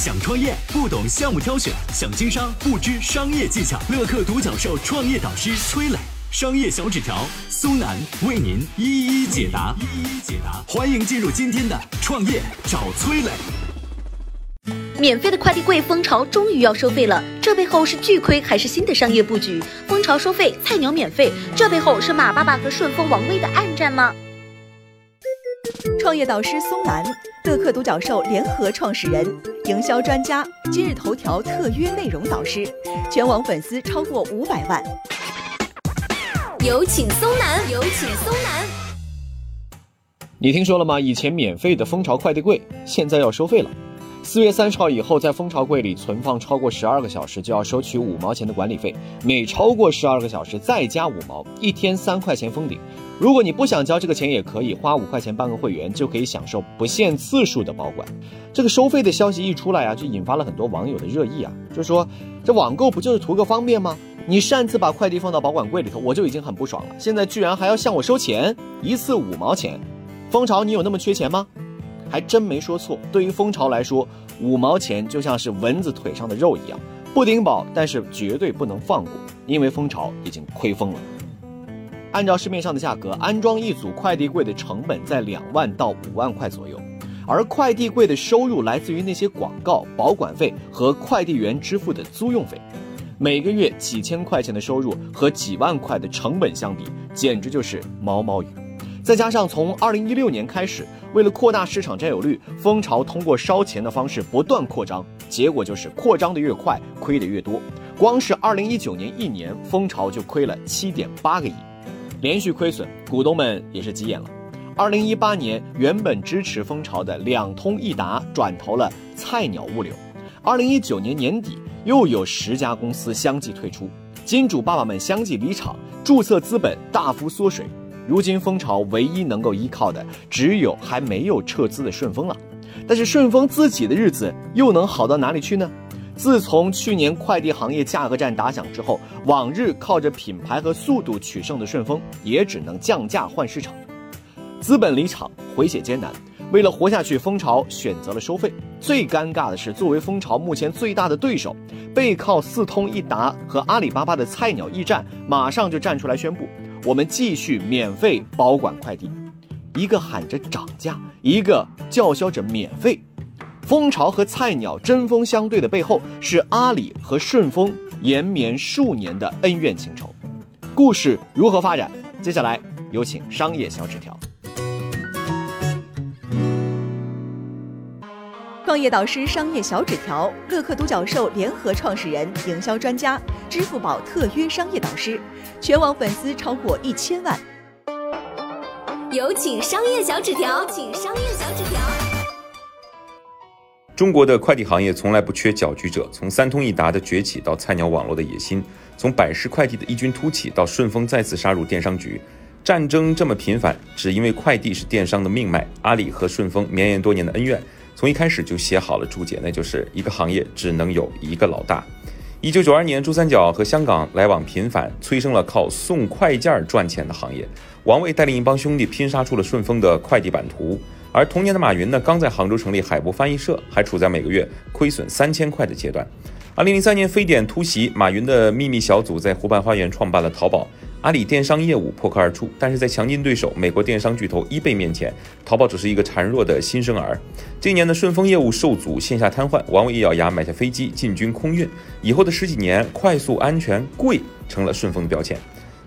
想创业不懂项目挑选，想经商不知商业技巧。乐客独角兽创业导师崔磊，商业小纸条苏南为您一一解答。一一解答，欢迎进入今天的创业找崔磊。免费的快递柜蜂巢终于要收费了，这背后是巨亏还是新的商业布局？蜂巢收费，菜鸟免费，这背后是马爸爸和顺丰王威的暗战吗？创业导师松兰，乐客独角兽联合创始人，营销专家，今日头条特约内容导师，全网粉丝超过五百万。有请松南，有请松南。你听说了吗？以前免费的蜂巢快递柜，现在要收费了。四月三十号以后，在蜂巢柜里存放超过十二个小时，就要收取五毛钱的管理费，每超过十二个小时再加五毛，一天三块钱封顶。如果你不想交这个钱，也可以花五块钱办个会员，就可以享受不限次数的保管。这个收费的消息一出来啊，就引发了很多网友的热议啊，就说这网购不就是图个方便吗？你擅自把快递放到保管柜里头，我就已经很不爽了，现在居然还要向我收钱，一次五毛钱。蜂巢，你有那么缺钱吗？还真没说错。对于蜂巢来说，五毛钱就像是蚊子腿上的肉一样，不顶饱，但是绝对不能放过，因为蜂巢已经亏疯了。按照市面上的价格，安装一组快递柜的成本在两万到五万块左右，而快递柜的收入来自于那些广告、保管费和快递员支付的租用费，每个月几千块钱的收入和几万块的成本相比，简直就是毛毛雨。再加上从二零一六年开始，为了扩大市场占有率，蜂巢通过烧钱的方式不断扩张，结果就是扩张的越快，亏的越多。光是二零一九年一年，蜂巢就亏了七点八个亿，连续亏损，股东们也是急眼了。二零一八年，原本支持蜂巢的两通一达转投了菜鸟物流。二零一九年年底，又有十家公司相继退出，金主爸爸们相继离场，注册资本大幅缩水。如今蜂巢唯一能够依靠的，只有还没有撤资的顺丰了。但是顺丰自己的日子又能好到哪里去呢？自从去年快递行业价格战打响之后，往日靠着品牌和速度取胜的顺丰，也只能降价换市场。资本离场，回血艰难。为了活下去，蜂巢选择了收费。最尴尬的是，作为蜂巢目前最大的对手，背靠四通一达和阿里巴巴的菜鸟驿站，马上就站出来宣布。我们继续免费保管快递，一个喊着涨价，一个叫嚣着免费。蜂巢和菜鸟针锋相对的背后，是阿里和顺丰延绵数年的恩怨情仇。故事如何发展？接下来有请商业小纸条。创业导师商业小纸条，乐客独角兽联合创始人，营销专家，支付宝特约商业导师，全网粉丝超过一千万。有请商业小纸条，请商业小纸条。中国的快递行业从来不缺搅局者，从三通一达的崛起到菜鸟网络的野心，从百世快递的异军突起到顺丰再次杀入电商局，战争这么频繁，只因为快递是电商的命脉。阿里和顺丰绵延多年的恩怨。从一开始就写好了注解，那就是一个行业只能有一个老大。一九九二年，珠三角和香港来往频繁，催生了靠送快件赚钱的行业。王卫带领一帮兄弟拼杀出了顺丰的快递版图。而同年的马云呢，刚在杭州成立海博翻译社，还处在每个月亏损三千块的阶段。二零零三年，非典突袭，马云的秘密小组在湖畔花园创办了淘宝。阿里电商业务破壳而出，但是在强劲对手美国电商巨头 eBay 面前，淘宝只是一个孱弱的新生儿。这一年的顺丰业务受阻，线下瘫痪，王伟一咬牙买下飞机进军空运。以后的十几年，快速、安全、贵成了顺丰的标签。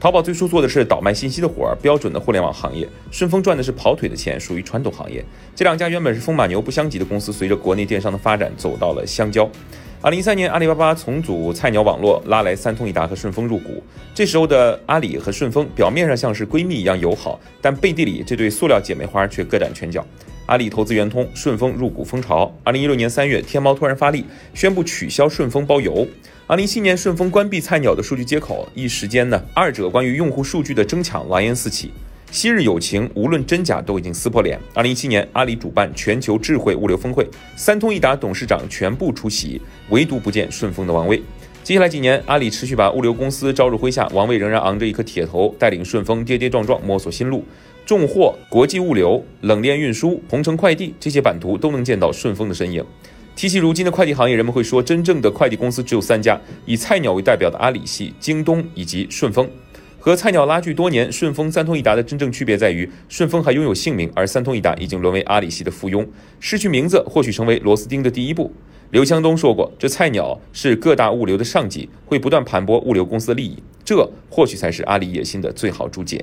淘宝最初做的是倒卖信息的活儿，标准的互联网行业；顺丰赚的是跑腿的钱，属于传统行业。这两家原本是风马牛不相及的公司，随着国内电商的发展，走到了相交。二零一三年，阿里巴巴重组菜鸟网络，拉来三通一达和顺丰入股。这时候的阿里和顺丰表面上像是闺蜜一样友好，但背地里这对塑料姐妹花却各展拳脚。阿里投资圆通，顺丰入股蜂巢。二零一六年三月，天猫突然发力，宣布取消顺丰包邮。二零一七年，顺丰关闭菜鸟的数据接口，一时间呢，二者关于用户数据的争抢狼烟四起。昔日友情，无论真假都已经撕破脸。二零一七年，阿里主办全球智慧物流峰会，三通一达董事长全部出席，唯独不见顺丰的王威。接下来几年，阿里持续把物流公司招入麾下，王卫仍然昂着一颗铁头，带领顺丰跌跌撞撞摸索新路。重货、国际物流、冷链运输、同城快递这些版图都能见到顺丰的身影。提起如今的快递行业，人们会说，真正的快递公司只有三家，以菜鸟为代表的阿里系、京东以及顺丰。和菜鸟拉锯多年，顺丰、三通一达的真正区别在于，顺丰还拥有姓名，而三通一达已经沦为阿里系的附庸。失去名字，或许成为螺丝钉的第一步。刘强东说过：“这菜鸟是各大物流的上级，会不断盘剥物流公司的利益，这或许才是阿里野心的最好注解。”